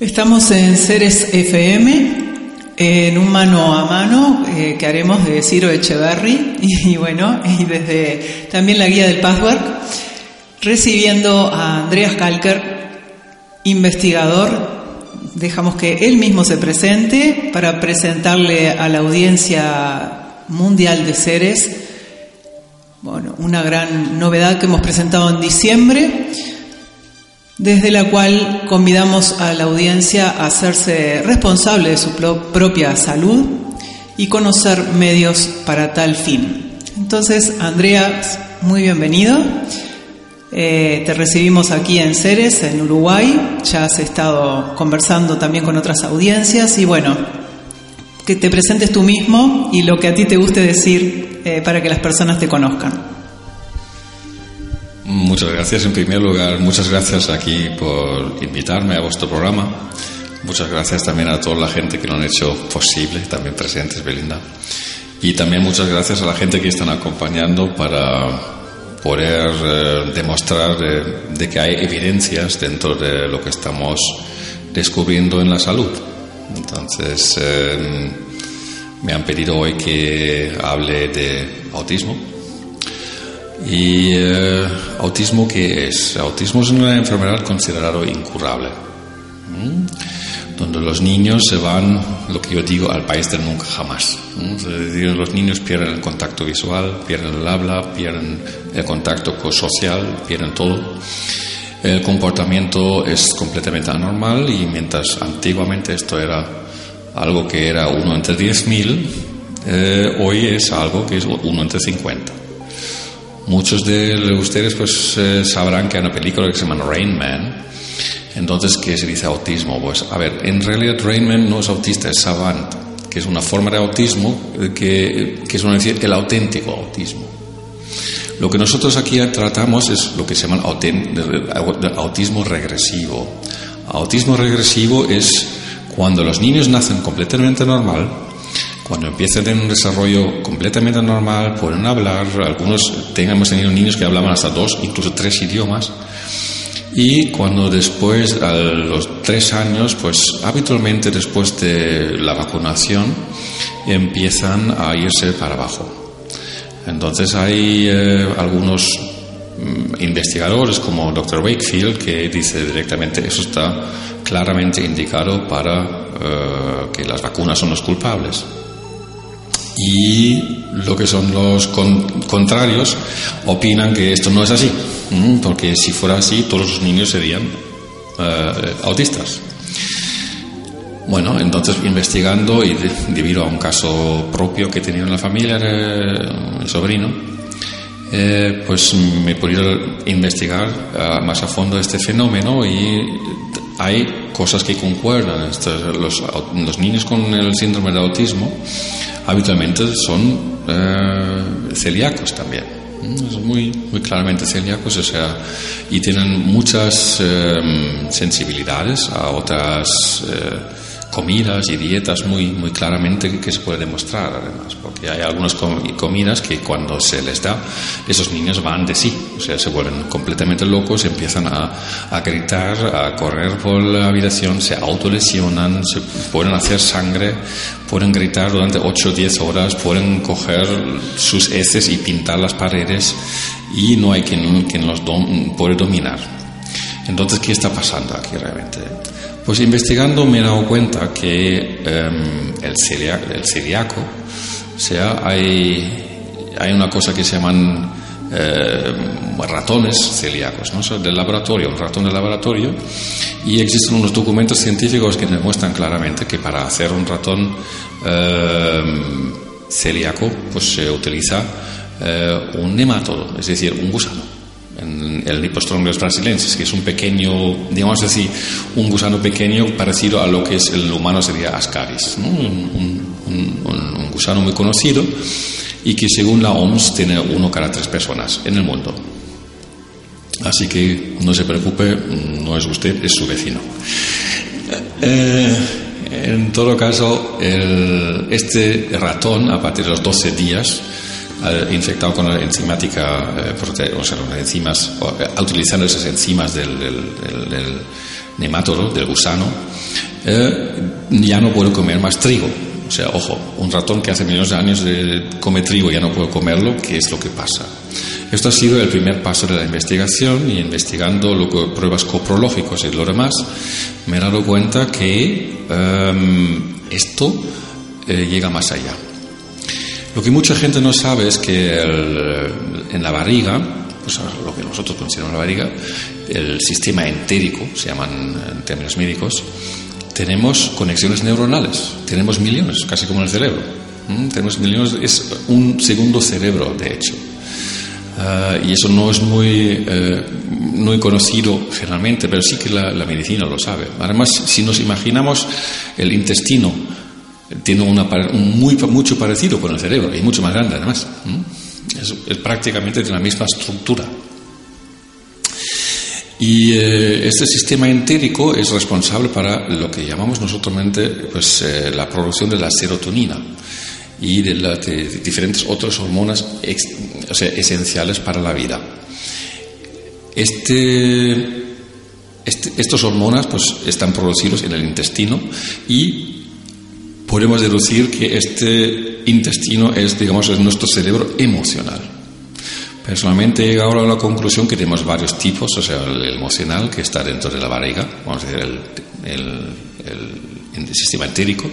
Estamos en Ceres FM, en un mano a mano eh, que haremos de Ciro Echeverry y, bueno, y desde también la guía del Password, recibiendo a Andreas Kalker, investigador. Dejamos que él mismo se presente para presentarle a la audiencia mundial de Ceres, bueno, una gran novedad que hemos presentado en diciembre desde la cual convidamos a la audiencia a hacerse responsable de su propia salud y conocer medios para tal fin. Entonces, Andrea, muy bienvenido. Eh, te recibimos aquí en Ceres, en Uruguay. Ya has estado conversando también con otras audiencias y bueno, que te presentes tú mismo y lo que a ti te guste decir eh, para que las personas te conozcan. Muchas gracias. En primer lugar, muchas gracias aquí por invitarme a vuestro programa. Muchas gracias también a toda la gente que lo han hecho posible, también presentes, Belinda. Y también muchas gracias a la gente que están acompañando para poder eh, demostrar de, que hay evidencias dentro de lo que estamos descubriendo en la salud. Entonces, eh, me han pedido hoy que hable de autismo ¿Y eh, autismo qué es? Autismo es una enfermedad considerada incurable, donde los niños se van, lo que yo digo, al país del nunca jamás. Los niños pierden el contacto visual, pierden el habla, pierden el contacto social, pierden todo. El comportamiento es completamente anormal y mientras antiguamente esto era algo que era uno entre 10.000, eh, hoy es algo que es uno entre 50. Muchos de ustedes pues eh, sabrán que hay una película que se llama Rain Man. Entonces, ¿qué se dice autismo? Pues, a ver, en realidad Rain Man no es autista, es savant, que es una forma de autismo eh, que, que es decir, el auténtico autismo. Lo que nosotros aquí tratamos es lo que se llama autismo regresivo. Autismo regresivo es cuando los niños nacen completamente normal, cuando empiezan a tener un desarrollo completamente normal, pueden hablar, algunos hemos tenido niños que hablaban hasta dos, incluso tres idiomas, y cuando después, a los tres años, pues habitualmente después de la vacunación, empiezan a irse para abajo. Entonces hay eh, algunos mm, investigadores como Dr. Wakefield que dice directamente eso está claramente indicado para eh, que las vacunas son los culpables y lo que son los contrarios opinan que esto no es así, porque si fuera así todos los niños serían eh, autistas. Bueno, entonces investigando y debido a un caso propio que tenía en la familia, mi sobrino, eh, pues me he podido investigar eh, más a fondo este fenómeno y hay cosas que concuerdan. los, los niños con el síndrome de autismo habitualmente son eh, celíacos también. Son muy, muy claramente celíacos, o sea, y tienen muchas eh, sensibilidades a otras eh, comidas y dietas muy, muy claramente que se puede demostrar además, porque hay algunas comidas que cuando se les da, esos niños van de sí, o sea, se vuelven completamente locos, empiezan a, a gritar, a correr por la habitación, se autolesionan, se pueden hacer sangre, pueden gritar durante 8 o 10 horas, pueden coger sus heces y pintar las paredes y no hay quien, quien los puede dominar. Entonces, ¿qué está pasando aquí realmente? Pues investigando me he dado cuenta que em, el, celíaco, o sea, hay, hay una cosa que se llaman em, ratones celíacos, ¿no? del laboratorio, un ratón de laboratorio, y existen unos documentos científicos que demuestran claramente que para hacer un ratón em, celíaco, pues se utiliza eh, un nemátodo, es decir, un gusano en el Lipostrongus brasilensis, que es un pequeño, digamos así, un gusano pequeño parecido a lo que es el humano sería Ascaris, un, gusano muy conocido y que según la OMS tiene uno cada tres personas en el mundo. Así que no se preocupe, no es usted, es su vecino. Eh, en todo caso, este ratón, a partir de los 12 días, infectado con la enzimática, eh, o sea, las enzimas, eh, utilizando esas enzimas del, del, del, nemátodo, del gusano, eh, ya no puedo comer más trigo. O sea, ojo, un ratón que hace millones de años come trigo ya no puedo comerlo, ¿qué es lo que pasa? Esto ha sido el primer paso de la investigación y investigando pruebas coprológicas y lo demás, me he dado cuenta que em, esto llega más allá. Lo que mucha gente no sabe es que en la barriga, pues lo que nosotros consideramos la barriga, el sistema entérico, se llaman en términos médicos, tenemos conexiones neuronales, tenemos millones, casi como en el cerebro. Tenemos millones, es un segundo cerebro, de hecho. Ah, y eso no es muy, eh, muy conocido generalmente, pero sí que la, medicina lo sabe. Además, si nos imaginamos el intestino, tiene una, un muy, mucho parecido con el cerebro, y mucho más grande además. Es, es prácticamente de la misma estructura. Y eh, este sistema entérico es responsable para lo que llamamos nosotros pues, eh, la producción de la serotonina y de, diferentes otras hormonas esenciales para la vida. Este, este, estos hormonas pues, están producidos en el intestino y podemos deducir que este intestino es, digamos, es nuestro cerebro emocional. Personalmente he llegado a la conclusión que tenemos varios tipos, o sea, el emocional que está dentro de la barriga, vamos a decir, el, sistema entérico.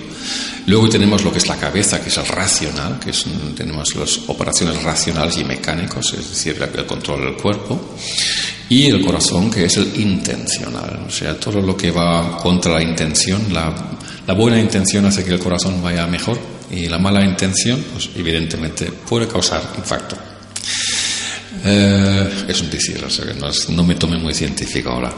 Luego tenemos lo que es la cabeza, que es el racional, que es, tenemos las operaciones racionales y mecánicos, es decir, el control del cuerpo. Y el corazón, que es el intencional, o sea, todo lo que va contra la intención, la, la buena intención hace que el corazón vaya mejor y la mala intención, pues evidentemente puede causar infarto. Eh, es un decir, o sea que no, me tome muy científico ahora.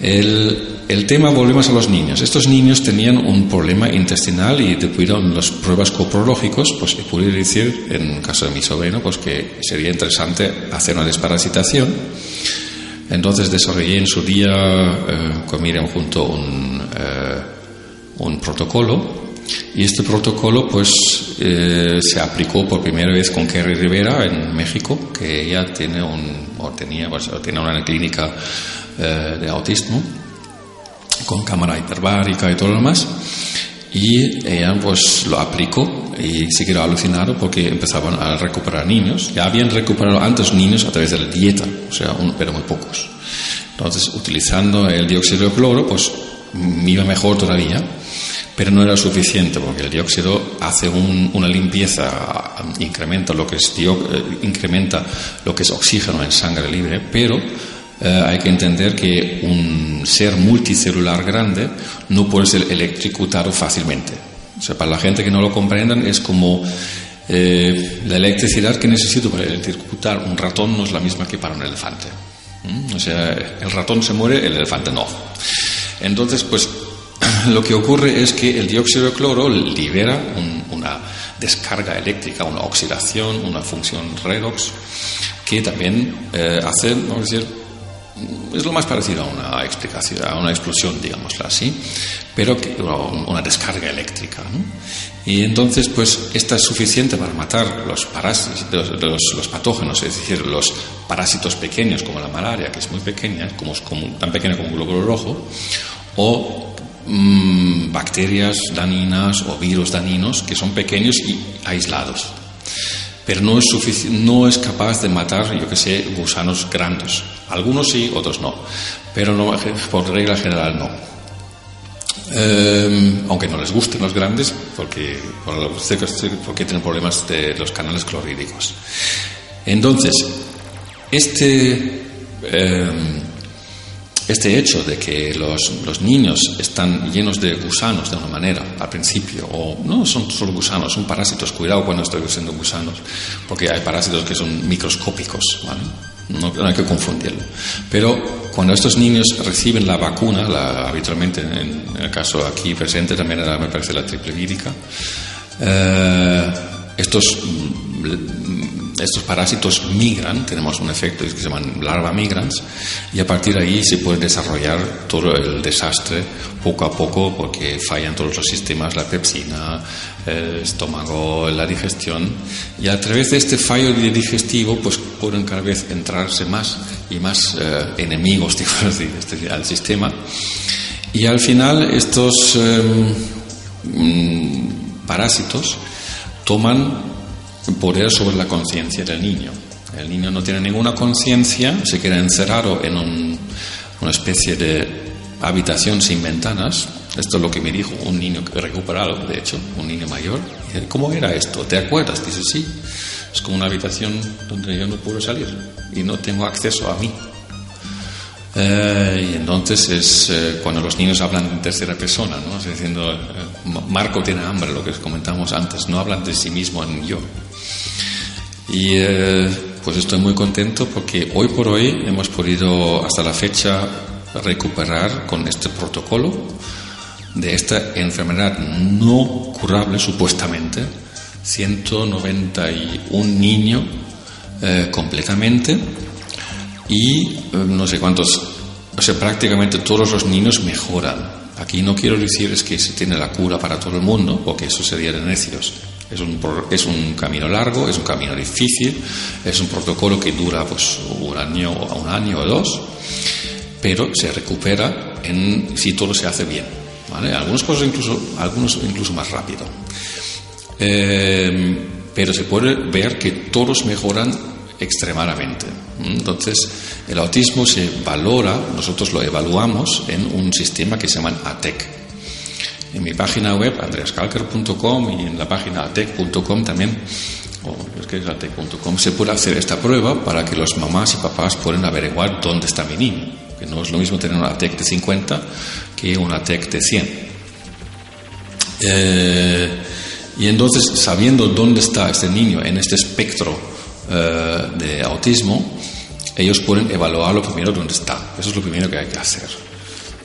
El, el, tema, volvemos a los niños. Estos niños tenían un problema intestinal y de las pruebas coprológicas, pues pude decir, en caso de mi sobrino, pues que sería interesante hacer una desparasitación. Entonces desarrollé en su día eh, Miriam junto un, eh, un protocolo y este protocolo pues eh, se aplicó por primera vez con Kerry Rivera en México, que ella tiene un, o tenía, pues, tiene una clínica eh, de autismo con cámara hiperbárica y todo lo demás. Y ella pues lo aplicó y se quedó alucinado porque empezaban a recuperar niños. Ya habían recuperado antes niños a través de la dieta, o sea, pero muy pocos. Entonces, utilizando el dióxido de cloro, pues iba mejor todavía pero no era suficiente porque el dióxido hace una limpieza, incrementa lo que es eh, incrementa lo que es oxígeno en sangre libre, pero eh, hay que entender que un ser multicelular grande no puede ser electrocutado fácilmente. O sea, para la gente que no lo comprendan es como eh, la electricidad que necesito para electrocutar un ratón no es la misma que para un elefante. ¿Mm? O sea, el ratón se muere, el elefante no. Entonces, pues lo que ocurre es que el dióxido de cloro libera una descarga eléctrica, una oxidación, una función redox, que también eh, hace, vamos a decir, es lo más parecido a una explicación, a una explosión, digámoslo así, pero que, una descarga eléctrica. Y entonces, pues, esta es suficiente para matar los, parásitos, los, los, patógenos, es decir, los parásitos pequeños como la malaria, que es muy pequeña, como, como tan pequeña como un glóbulo rojo, o Mm, bacterias daninas o virus daninos que son pequeños y aislados. Pero no es, no es capaz de matar, yo que sé, gusanos grandes. Algunos sí, otros no. Pero por regla general no. Em, aunque no les gusten los grandes, porque, porque tienen problemas de los canales clorhídricos. Entonces, este em, este hecho de que los, los, niños están llenos de gusanos de una manera al principio, o no son solo gusanos, son parásitos, cuidado cuando estoy diciendo gusanos, porque hay parásitos que son microscópicos, no, hay que confundirlo. Pero cuando estos niños reciben la vacuna, la, habitualmente en, el caso aquí presente también me parece la triple vírica, eh, estos estos parásitos migran, tenemos un efecto que se llaman larva migrans, y a partir de ahí se puede desarrollar todo el desastre poco a poco porque fallan todos los sistemas, la pepsina, el estómago, la digestión, y a través de este fallo digestivo pues pueden cada vez entrarse más y más eh, enemigos, al sistema. Y al final estos em, mm, parásitos toman poder sobre la conciencia del niño. El niño no tiene ninguna conciencia, se queda encerrado en una especie de habitación sin ventanas. Esto es lo que me dijo un niño recuperado, de hecho, un niño mayor. ¿Cómo era esto? ¿Te acuerdas? Dice, sí, es como una habitación donde yo no puedo salir y no tengo acceso a mí. Eh, y entonces es eh, cuando los niños hablan en tercera persona, ¿no? diciendo, eh, Marco tiene hambre, lo que comentamos antes, no hablan de sí mismo en yo. Y pues estoy muy contento porque hoy por hoy hemos podido hasta la fecha recuperar con este protocolo de esta enfermedad no curable supuestamente 191 niños eh, completamente y eh, no sé cuántos, o sea, prácticamente todos los niños mejoran. Aquí no quiero decir es que se tiene la cura para todo el mundo, porque eso sería de necios. Es un, es un camino largo, es un camino difícil, es un protocolo que dura pues un año, un año o dos pero se recupera en, si todo se hace bien. ¿vale? Algunas cosas incluso, algunos incluso más rápido. Eh, pero se puede ver que todos mejoran extremadamente. Entonces, el autismo se valora, nosotros lo evaluamos en un sistema que se llama ATEC. En mi página web, andreascalker.com y en la página atec.com también, es que es atec.com, se puede hacer esta prueba para que los mamás y papás puedan averiguar dónde está mi niño que no es lo mismo tener una TEC de 50 que una TEC de 100. Eh, y entonces, sabiendo dónde está este niño en este espectro eh, de autismo, ellos pueden evaluarlo primero dónde está. Eso es lo primero que hay que hacer.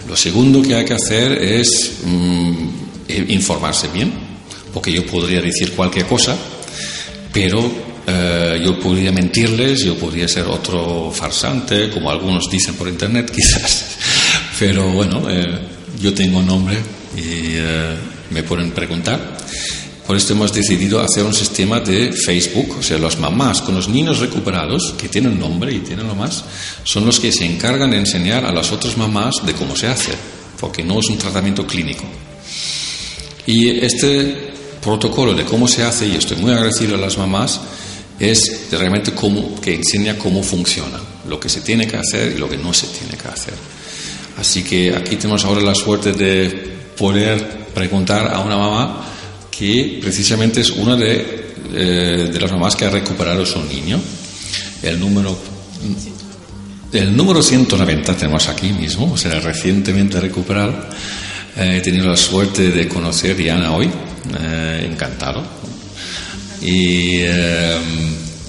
Lo segundo que hay que hacer es mm, informarse bien, porque yo podría decir cualquier cosa, pero eh, yo podría mentirles, yo podría ser otro farsante, como algunos dicen por internet quizás, pero bueno, eh, yo tengo nombre y eh, me pueden preguntar. Por esto hemos decidido hacer un sistema de Facebook, o sea, las mamás con los niños recuperados, que tienen nombre y tienen lo más, son los que se encargan de enseñar a las otras mamás de cómo se hace, porque no es un tratamiento clínico. Y este protocolo de cómo se hace, y estoy muy agradecido a las mamás, es realmente cómo, que enseña cómo funciona, lo que se tiene que hacer y lo que no se tiene que hacer. Así que aquí tenemos ahora la suerte de poder preguntar a una mamá que precisamente es una de, eh, de las mamás que ha recuperado su niño. El número, el número 190 tenemos aquí mismo, o sea, recientemente recuperado. Eh, he tenido la suerte de conocer a Diana hoy, eh, encantado y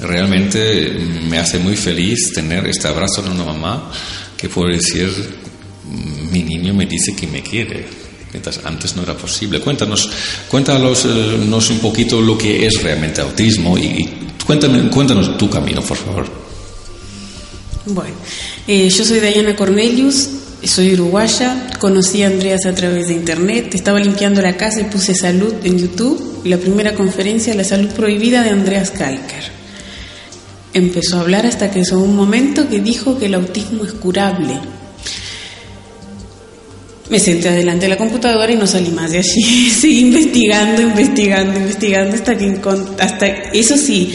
realmente me hace muy feliz tener este abrazo de una mamá que puede decir, mi niño me dice que me quiere, antes no era posible. Cuéntanos, cuéntanos eh, un poquito lo que es realmente autismo y, cuéntanos tu camino, por favor. Bueno, eh, yo soy Diana Cornelius, soy uruguaya, conocí a Andreas a través de internet, estaba limpiando la casa y puse salud en YouTube, la primera conferencia La salud prohibida de Andreas Kalker. Empezó a hablar hasta que llegó un momento que dijo que el autismo es curable. Me senté adelante de la computadora y no salí más de allí. Seguí investigando, investigando, investigando hasta que hasta eso sí,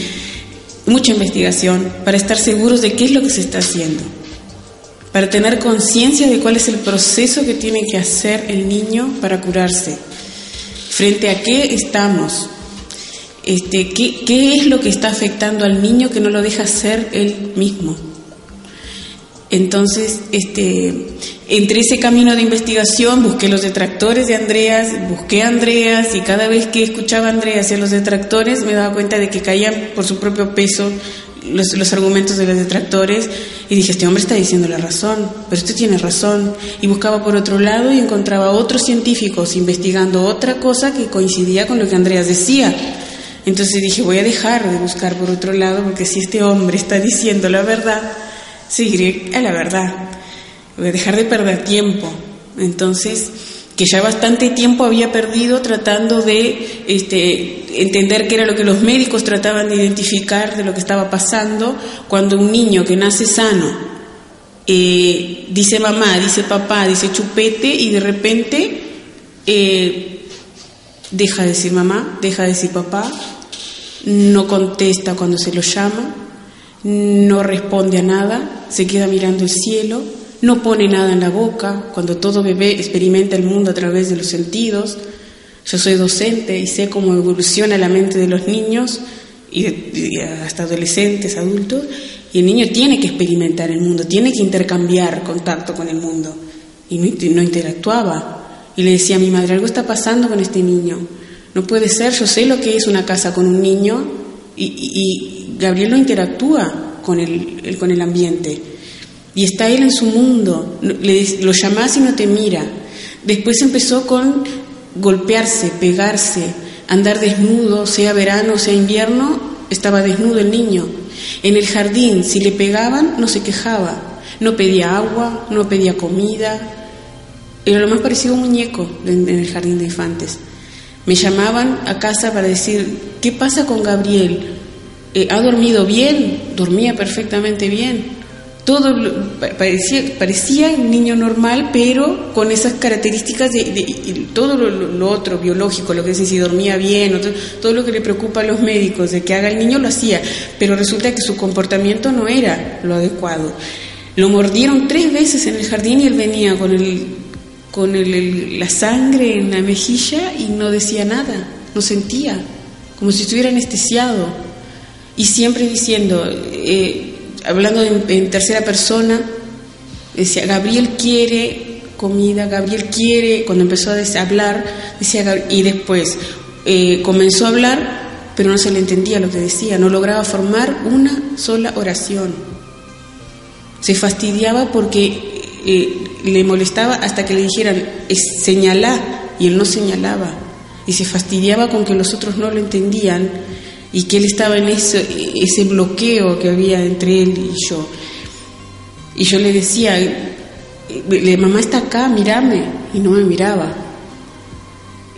mucha investigación para estar seguros de qué es lo que se está haciendo para tener conciencia de cuál es el proceso que tiene que hacer el niño para curarse. Frente a qué estamos, este, ¿qué, qué es lo que está afectando al niño que no lo deja ser él mismo. Entonces, este, entre ese camino de investigación busqué los detractores de Andreas, busqué a Andreas y cada vez que escuchaba a Andreas y a los detractores me daba cuenta de que caían por su propio peso los, argumentos de los detractores y dije, este hombre está diciendo la razón, pero usted tiene razón. Y buscaba por otro lado y encontraba otros científicos investigando otra cosa que coincidía con lo que Andreas decía. Entonces dije, voy a dejar de buscar por otro lado porque si este hombre está diciendo la verdad, seguiré a la verdad. Dejar de perder tiempo. Entonces que ya bastante tiempo había perdido tratando de este, entender qué era lo que los médicos trataban de identificar de lo que estaba pasando cuando un niño que nace sano eh, dice mamá, dice papá, dice chupete y de repente eh, deja de decir mamá, deja de decir papá, no contesta cuando se lo llama, no responde a nada, se queda mirando el cielo, no pone nada en la boca, cuando todo bebé experimenta el mundo a través de los sentidos. Yo soy docente y sé cómo evoluciona la mente de los niños y, hasta adolescentes, adultos, y el niño tiene que experimentar el mundo, tiene que intercambiar contacto con el mundo. Y no, interactuaba. Y le decía a mi madre, algo está pasando con este niño. No puede ser, yo sé lo que es una casa con un niño y, Gabriel no interactúa con el, con el ambiente. Y está él en su mundo. Le, lo llamás y no te mira. Después empezó con golpearse, pegarse, andar desnudo, sea verano, sea invierno, estaba desnudo el niño. En el jardín, si le pegaban, no se quejaba. No pedía agua, no pedía comida. Era lo más parecido a un muñeco en el jardín de infantes. Me llamaban a casa para decir, ¿qué pasa con Gabriel? Eh, ¿Ha dormido bien? Dormía perfectamente bien. Todo parecía, parecía un niño normal, pero con esas características de, todo lo, otro biológico, lo que es si dormía bien, todo, lo que le preocupa a los médicos de que haga el niño lo hacía, pero resulta que su comportamiento no era lo adecuado. Lo mordieron tres veces en el jardín y él venía con el, con el, la sangre en la mejilla y no decía nada, no sentía, como si estuviera anestesiado. Y siempre diciendo, eh, hablando en, tercera persona, decía, Gabriel quiere comida, Gabriel quiere, cuando empezó a hablar, decía, y después eh, comenzó a hablar, pero no se le entendía lo que decía, no lograba formar una sola oración. Se fastidiaba porque eh, le molestaba hasta que le dijeran, señalá, y él no señalaba, y se fastidiaba con que los otros no lo entendían y que él estaba en ese, ese bloqueo que había entre él y yo. Y yo le decía, mamá está acá, mírame, y no me miraba.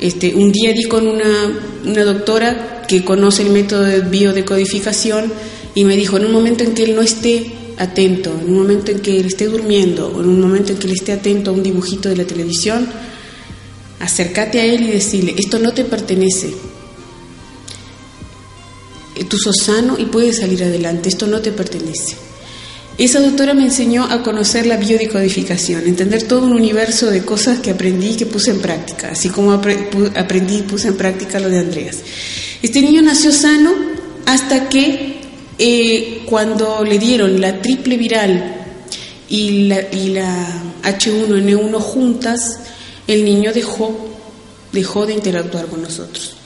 Este, un día di con una, una doctora que conoce el método de biodecodificación y me dijo, en un momento en que él no esté atento, en un momento en que él esté durmiendo, o en un momento en que él esté atento a un dibujito de la televisión, acércate a él y decirle, esto no te pertenece, tú sos sano y puedes salir adelante, esto no te pertenece. Esa doctora me enseñó a conocer la biodecodificación, entender todo un universo de cosas que aprendí y que puse en práctica, así como aprendí y puse en práctica lo de Andreas. Este niño nació sano hasta que eh, cuando le dieron la triple viral y la, y la H1N1 juntas, el niño dejó, dejó de interactuar con nosotros.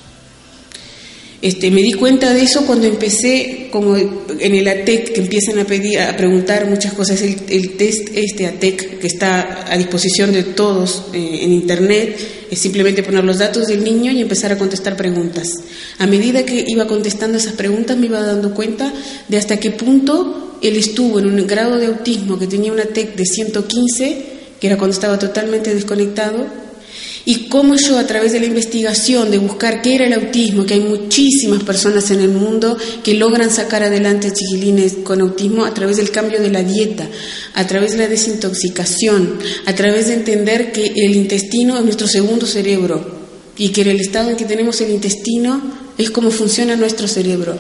Este, me di cuenta de eso cuando empecé, como en el ATEC, que empiezan a pedir, a preguntar muchas cosas, el, test este ATEC que está a disposición de todos eh, en internet, es simplemente poner los datos del niño y empezar a contestar preguntas. A medida que iba contestando esas preguntas me iba dando cuenta de hasta qué punto él estuvo en un grado de autismo que tenía una TEC de 115, que era cuando estaba totalmente desconectado, y cómo yo a través de la investigación, de buscar qué era el autismo, que hay muchísimas personas en el mundo que logran sacar adelante chiquilines con autismo a través del cambio de la dieta, a través de la desintoxicación, a través de entender que el intestino es nuestro segundo cerebro y que el estado en que tenemos el intestino es como funciona nuestro cerebro.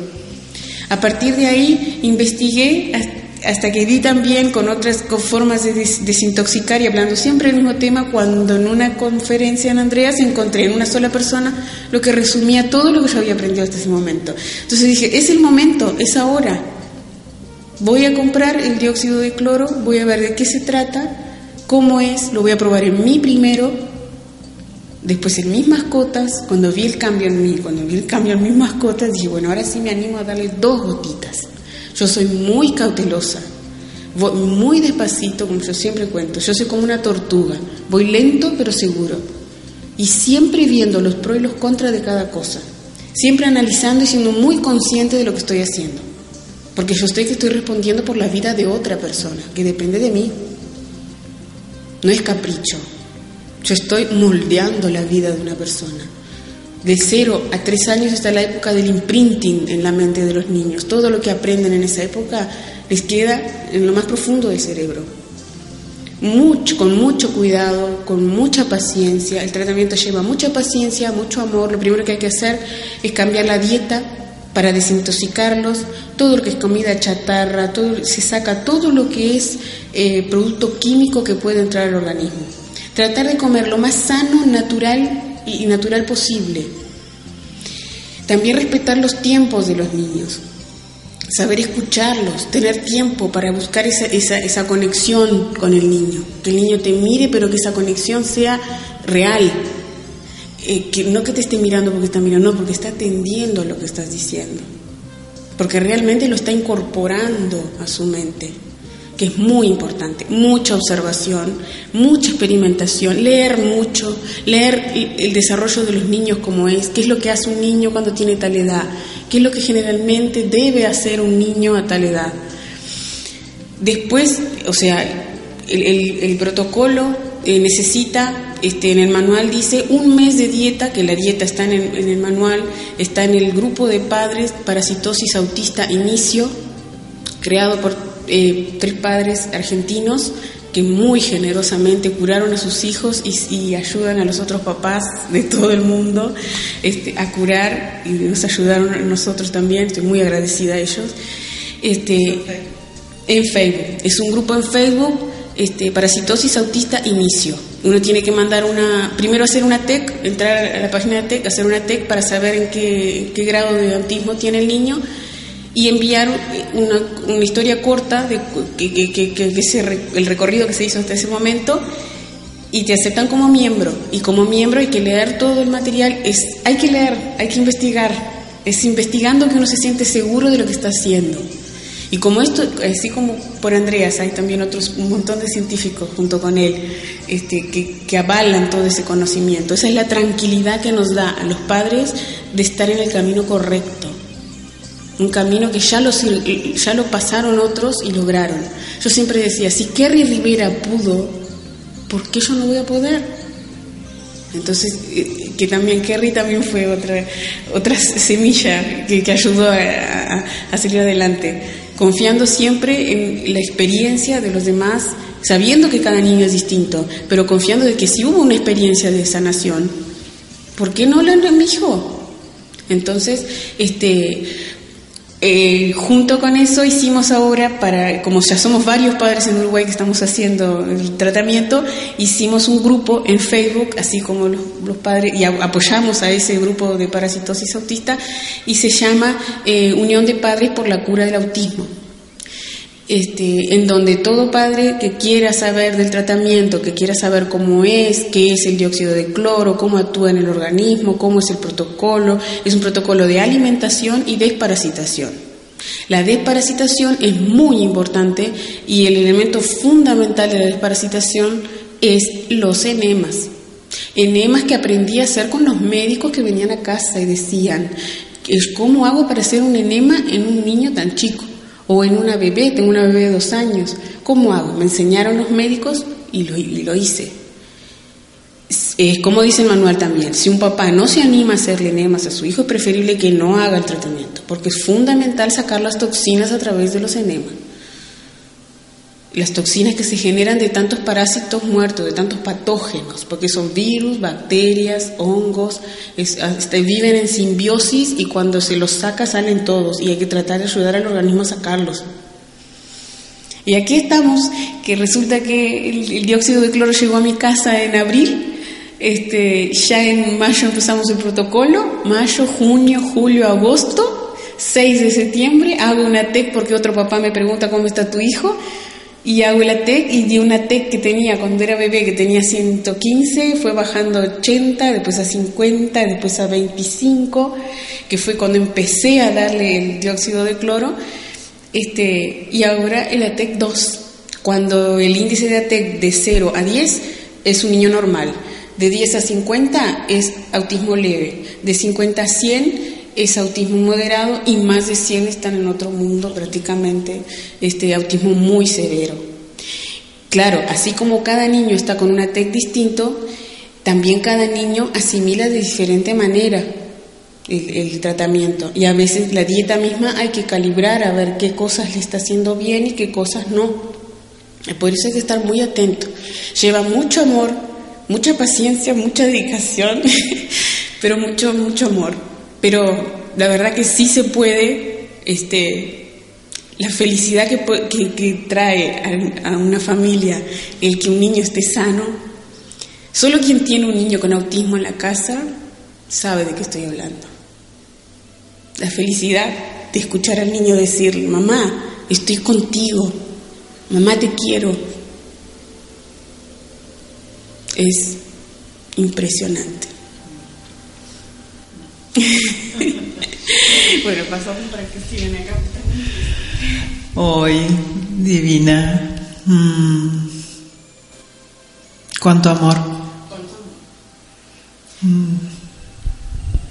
A partir de ahí investigué hasta que di también con otras formas de desintoxicar y hablando siempre del mismo tema, cuando en una conferencia en Andreas encontré en una sola persona lo que resumía todo lo que yo había aprendido hasta ese momento. Entonces dije, es el momento, es ahora. Voy a comprar el dióxido de cloro, voy a ver de qué se trata, cómo es, lo voy a probar en mí primero, después en mis mascotas, cuando vi el cambio en mí, cuando vi el cambio en mis mascotas, dije, bueno, ahora sí me animo a darle dos gotitas. Yo soy muy cautelosa, voy muy despacito, como yo siempre cuento. Yo soy como una tortuga, voy lento pero seguro. Y siempre viendo los pros y los contras de cada cosa. Siempre analizando y siendo muy consciente de lo que estoy haciendo. Porque yo estoy que estoy respondiendo por la vida de otra persona, que depende de mí. No es capricho. Yo estoy moldeando la vida de una persona. De cero a tres años está la época del imprinting en la mente de los niños. Todo lo que aprenden en esa época les queda en lo más profundo del cerebro. con mucho cuidado, con mucha paciencia. El tratamiento lleva mucha paciencia, mucho amor. Lo primero que hay que hacer es cambiar la dieta para desintoxicarlos, todo lo que es comida chatarra, todo, se saca todo lo que es eh, producto químico que puede entrar al organismo. Tratar de comer lo más sano, natural y natural posible. También respetar los tiempos de los niños saber escucharlos, tener tiempo para buscar esa, esa, esa, conexión con el niño, que el niño te mire, pero que esa conexión sea real, eh, que no que te esté mirando porque está mirando, no, porque está atendiendo lo que estás diciendo, porque realmente lo está incorporando a su mente que es muy importante, mucha observación, mucha experimentación, leer mucho, leer el desarrollo de los niños como es, qué es lo que hace un niño cuando tiene tal edad, qué es lo que generalmente debe hacer un niño a tal edad. Después, o sea, el, protocolo eh, necesita, este, en el manual dice un mes de dieta, que la dieta está en el, en el manual, está en el grupo de padres parasitosis autista inicio, creado por eh, tres padres argentinos que muy generosamente curaron a sus hijos y, ayudan a los otros papás de todo el mundo este, a curar y nos ayudaron a nosotros también, estoy muy agradecida a ellos. Este, en Facebook, es un grupo en Facebook, este, Parasitosis Autista Inicio. Uno tiene que mandar una, primero hacer una TEC, entrar a la página de TEC, hacer una TEC para saber en qué, qué grado de autismo tiene el niño y enviar una, una historia corta de que, que, que, el recorrido que se hizo hasta ese momento y te aceptan como miembro y como miembro hay que leer todo el material es hay que leer hay que investigar es investigando que uno se siente seguro de lo que está haciendo. Y como esto así como por Andreas hay también otros un montón de científicos junto con él este, que, que avalan todo ese conocimiento. Esa es la tranquilidad que nos da a los padres de estar en el camino correcto un camino que ya lo, ya lo pasaron otros y lograron. Yo siempre decía, si Kerry Rivera pudo, ¿por qué yo no voy a poder? Entonces, eh, que también Kerry también fue otra, otra semilla que, ayudó a, a, salir adelante, confiando siempre en la experiencia de los demás, sabiendo que cada niño es distinto, pero confiando de que si hubo una experiencia de sanación, ¿por qué no la mi? Entonces, este, eh, junto con eso hicimos ahora, para, como ya somos varios padres en Uruguay que estamos haciendo el tratamiento, hicimos un grupo en Facebook, así como los, padres, y apoyamos a ese grupo de parasitosis autista, y se llama eh, Unión de Padres por la Cura del Autismo. Este, en donde todo padre que quiera saber del tratamiento, que quiera saber cómo es, qué es el dióxido de cloro, cómo actúa en el organismo, cómo es el protocolo, es un protocolo de alimentación y desparasitación. La desparasitación es muy importante y el elemento fundamental de la desparasitación es los enemas. Enemas que aprendí a hacer con los médicos que venían a casa y decían, ¿cómo hago para hacer un enema en un niño tan chico? O en una bebé, tengo una bebé de dos años. ¿Cómo hago? Me enseñaron los médicos y lo, hice. Es como dice el manual también, si un papá no se anima a hacerle enemas a su hijo, es preferible que no haga el tratamiento, porque es fundamental sacar las toxinas a través de los enemas las toxinas que se generan de tantos parásitos muertos, de tantos patógenos, porque son virus, bacterias, hongos, este, viven en simbiosis y cuando se los saca salen todos y hay que tratar de ayudar al organismo a sacarlos. Y aquí estamos, que resulta que el, dióxido de cloro llegó a mi casa en abril, este, ya en mayo empezamos el protocolo, mayo, junio, julio, agosto, 6 de septiembre hago una TEC porque otro papá me pregunta cómo está tu hijo, y hago la TEC y di una TEC que tenía cuando era bebé, que tenía 115, fue bajando a 80, después a 50, después a 25, que fue cuando empecé a darle el dióxido de cloro, este, y ahora el ATEC 2, cuando el índice de ATEC de 0 a 10 es un niño normal, de 10 a 50 es autismo leve, de 50 a 100 es autismo moderado y más de 100 están en otro mundo prácticamente, este autismo muy severo. Claro, así como cada niño está con una TEC distinto, también cada niño asimila de diferente manera el, el, tratamiento y a veces la dieta misma hay que calibrar a ver qué cosas le está haciendo bien y qué cosas no. Por eso hay que estar muy atento. Lleva mucho amor, mucha paciencia, mucha dedicación, pero mucho, mucho amor. Pero la verdad que sí se puede, este, la felicidad que, trae a, a, una familia el que un niño esté sano. Solo quien tiene un niño con autismo en la casa sabe de qué estoy hablando. La felicidad de escuchar al niño decir, mamá, estoy contigo, mamá te quiero, es impresionante. bueno, pasamos para que sigan acá. Hoy, divina. Mm. Cuánto amor. Mm.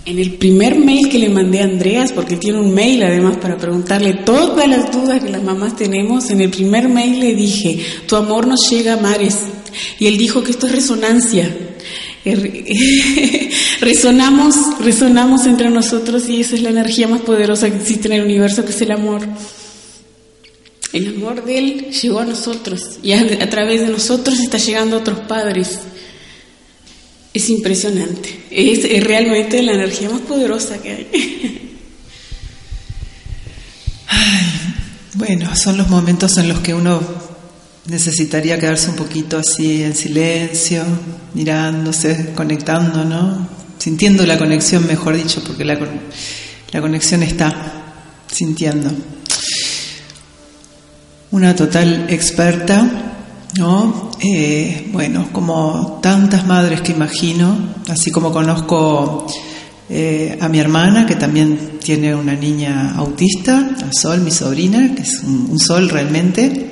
En el primer mail que le mandé a Andreas, porque tiene un mail además para preguntarle todas las dudas que las mamás tenemos, en el primer mail le dije, tu amor nos llega a mares. Y él dijo que esto es resonancia. resonamos, resonamos entre nosotros y esa es la energía más poderosa que existe en el universo, que es el amor. El amor de Él llegó a nosotros y a, través de nosotros está llegando a otros padres. Es impresionante. Es, realmente la energía más poderosa que hay. bueno, son los momentos en los que uno necesitaría quedarse un poquito así en silencio, mirándose, conectando, ¿no? Sintiendo la conexión, mejor dicho, porque la, la conexión está sintiendo. Una total experta ¿no? Eh, bueno, como tantas madres que imagino, así como conozco eh, a mi hermana, que también tiene una niña autista, a Sol, mi sobrina, que es un, sol realmente,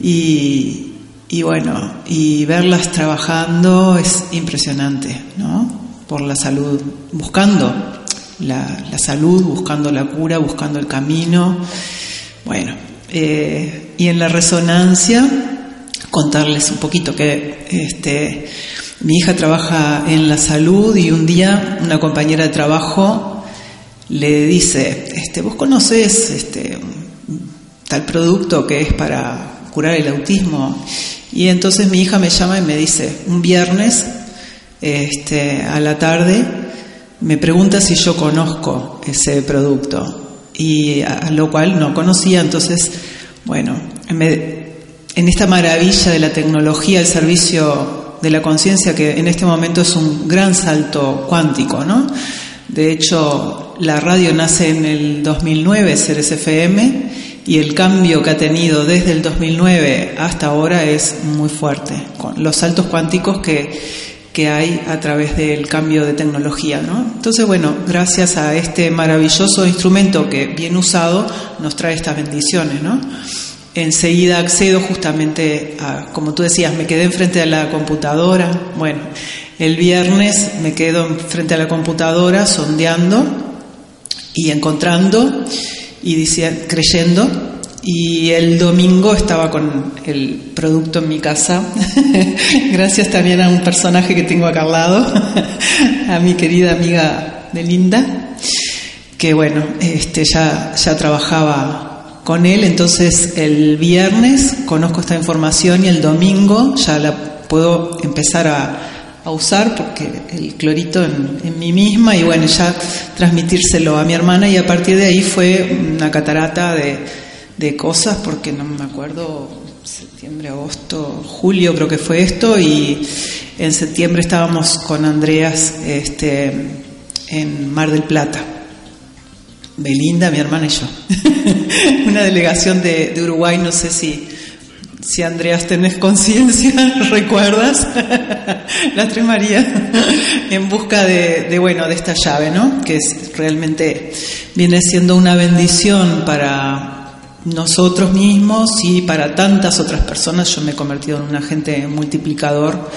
y, y, bueno, y verlas trabajando es impresionante, ¿no? Por la salud, buscando la, la salud, buscando la cura, buscando el camino, bueno, eh, y en la resonancia, contarles un poquito que este, mi hija trabaja en la salud y un día una compañera de trabajo le dice, este, vos conoces este, tal producto que es para curar el autismo. Y entonces mi hija me llama y me dice, un viernes este, a la tarde, me pregunta si yo conozco ese producto. Y a lo cual no conocía, entonces, bueno, en esta maravilla de la tecnología al servicio de la conciencia, que en este momento es un gran salto cuántico, ¿no? De hecho, la radio nace en el 2009, Ceres FM, y el cambio que ha tenido desde el 2009 hasta ahora es muy fuerte, con los saltos cuánticos que, que hay a través del cambio de tecnología. ¿no? Entonces, bueno, gracias a este maravilloso instrumento que bien usado nos trae estas bendiciones. ¿no? enseguida accedo justamente a, como tú decías, me quedé enfrente de la computadora. Bueno, el viernes me quedo frente a la computadora sondeando y encontrando y diciendo, creyendo. Y el domingo estaba con el producto en mi casa, gracias también a un personaje que tengo acá al lado, a mi querida amiga Melinda, que bueno, este, ya, ya trabajaba con él, entonces el viernes conozco esta información y el domingo ya la puedo empezar a, usar porque el clorito en, mí misma y bueno, ya transmitírselo a mi hermana. Y a partir de ahí fue una catarata de, de cosas porque no me acuerdo, septiembre, agosto, julio creo que fue esto. Y en septiembre estábamos con Andreas este, en Mar del Plata. Belinda, mi hermana y yo. Una delegación de, Uruguay, no sé si, si Andreas tenés conciencia, ¿recuerdas? La Tres María, en busca de, bueno, de esta llave, ¿no? Que es, realmente viene siendo una bendición para nosotros mismos y para tantas otras personas. Yo me he convertido en un agente multiplicador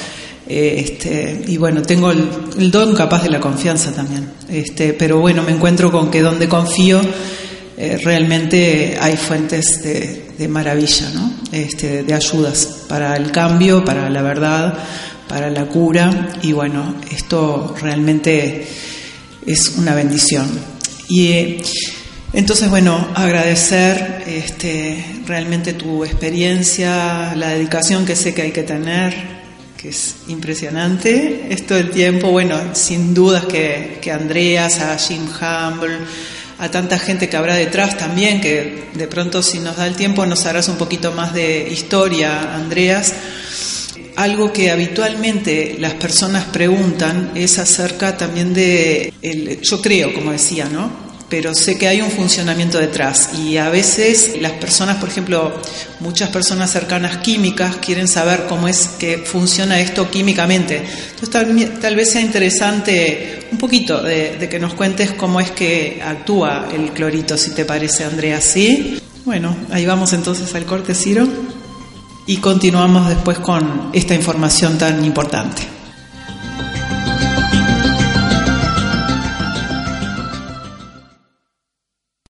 eh, este, y bueno, tengo el, don capaz de la confianza también. Este, pero bueno, me encuentro con que donde confío eh, realmente hay fuentes de, maravilla, ¿no? este, de ayudas para el cambio, para la verdad, para la cura. Y bueno, esto realmente es una bendición. Y eh, Entonces, bueno, agradecer este, realmente tu experiencia, la dedicación que sé que hay que tener, que es impresionante. Esto del tiempo, bueno, sin dudas que, que Andreas, a Jim Humble, a tanta gente que habrá detrás también, que de pronto si nos da el tiempo nos harás un poquito más de historia, Andreas. Algo que habitualmente las personas preguntan es acerca también de, el, yo creo, como decía, ¿no? Pero sé que hay un funcionamiento detrás y a veces las personas, por ejemplo, muchas personas cercanas químicas quieren saber cómo es que funciona esto químicamente. Entonces tal, vez sea interesante un poquito de, que nos cuentes cómo es que actúa el clorito, si te parece, Andrea. ¿Sí? Bueno, ahí vamos entonces al corte, Ciro, y continuamos después con esta información tan importante.